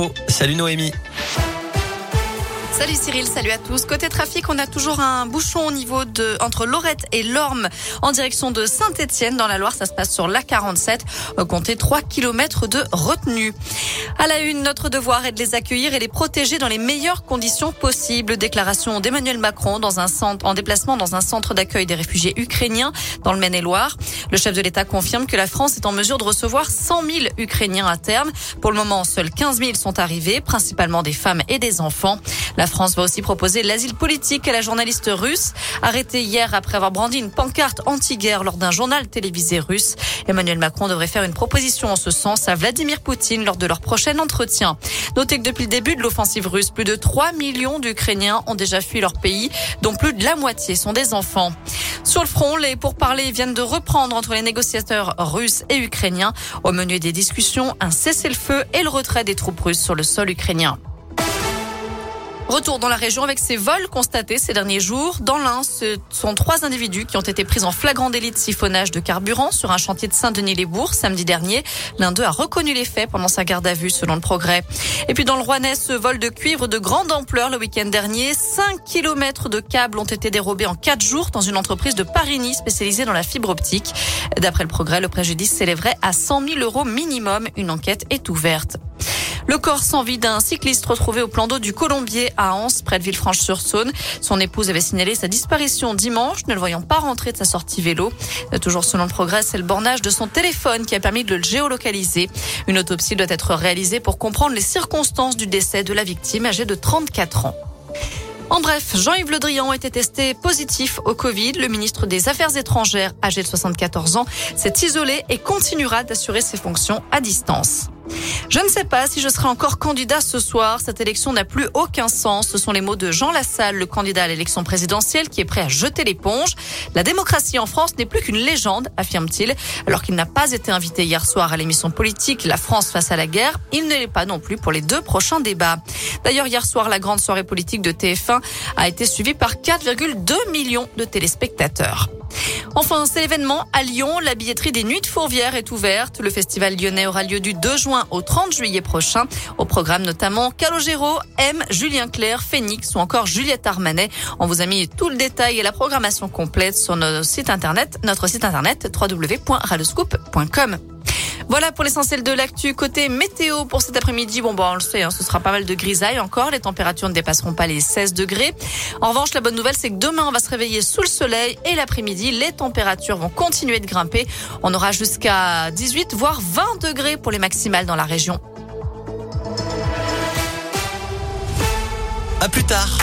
Oh, salut Noémie. Salut Cyril, salut à tous. Côté trafic, on a toujours un bouchon au niveau de entre Lorette et Lorme en direction de Saint-Étienne dans la Loire. Ça se passe sur l'A47. Comptez 3 km de retenue. À la une, notre devoir est de les accueillir et les protéger dans les meilleures conditions possibles. Déclaration d'Emmanuel Macron dans un centre, en déplacement dans un centre d'accueil des réfugiés ukrainiens dans le Maine-et-Loire. Le chef de l'État confirme que la France est en mesure de recevoir 100 000 Ukrainiens à terme. Pour le moment, seuls 15 000 sont arrivés, principalement des femmes et des enfants. France va aussi proposer l'asile politique à la journaliste russe, arrêtée hier après avoir brandi une pancarte anti-guerre lors d'un journal télévisé russe. Emmanuel Macron devrait faire une proposition en ce sens à Vladimir Poutine lors de leur prochain entretien. Notez que depuis le début de l'offensive russe, plus de 3 millions d'Ukrainiens ont déjà fui leur pays, dont plus de la moitié sont des enfants. Sur le front, les pourparlers viennent de reprendre entre les négociateurs russes et ukrainiens. Au menu des discussions, un cessez-le-feu et le retrait des troupes russes sur le sol ukrainien. Retour dans la région avec ces vols constatés ces derniers jours. Dans l'un, ce sont trois individus qui ont été pris en flagrant délit de siphonnage de carburant sur un chantier de Saint-Denis-les-Bourgs samedi dernier. L'un d'eux a reconnu les faits pendant sa garde à vue selon le progrès. Et puis dans le Rouennais, ce vol de cuivre de grande ampleur le week-end dernier. 5 kilomètres de câbles ont été dérobés en quatre jours dans une entreprise de Parigny spécialisée dans la fibre optique. D'après le progrès, le préjudice s'élèverait à 100 000 euros minimum. Une enquête est ouverte. Le corps sans vie d'un cycliste retrouvé au plan d'eau du Colombier à Anse, près de Villefranche-sur-Saône. Son épouse avait signalé sa disparition dimanche, ne le voyant pas rentrer de sa sortie vélo. Toujours selon le progrès, c'est le bornage de son téléphone qui a permis de le géolocaliser. Une autopsie doit être réalisée pour comprendre les circonstances du décès de la victime âgée de 34 ans. En bref, Jean-Yves Le Drian été testé positif au Covid. Le ministre des Affaires étrangères, âgé de 74 ans, s'est isolé et continuera d'assurer ses fonctions à distance. Je ne sais pas si je serai encore candidat ce soir. Cette élection n'a plus aucun sens. Ce sont les mots de Jean Lassalle, le candidat à l'élection présidentielle, qui est prêt à jeter l'éponge. La démocratie en France n'est plus qu'une légende, affirme-t-il. Alors qu'il n'a pas été invité hier soir à l'émission politique La France face à la guerre, il ne l'est pas non plus pour les deux prochains débats. D'ailleurs, hier soir, la grande soirée politique de TF1 a été suivie par 4,2 millions de téléspectateurs. Enfin, c'est l'événement à Lyon. La billetterie des Nuits de Fourvière est ouverte. Le festival lyonnais aura lieu du 2 juin au 30 juillet prochain. Au programme notamment Calogero, M, Julien Clerc, Phoenix ou encore Juliette Armanet. On vous a mis tout le détail et la programmation complète sur notre site internet, notre site internet www.radioscoop.com. Voilà pour l'essentiel de l'actu. Côté météo pour cet après-midi, bon, bon, on le sait, hein, ce sera pas mal de grisaille encore. Les températures ne dépasseront pas les 16 degrés. En revanche, la bonne nouvelle, c'est que demain, on va se réveiller sous le soleil et l'après-midi, les températures vont continuer de grimper. On aura jusqu'à 18, voire 20 degrés pour les maximales dans la région. À plus tard,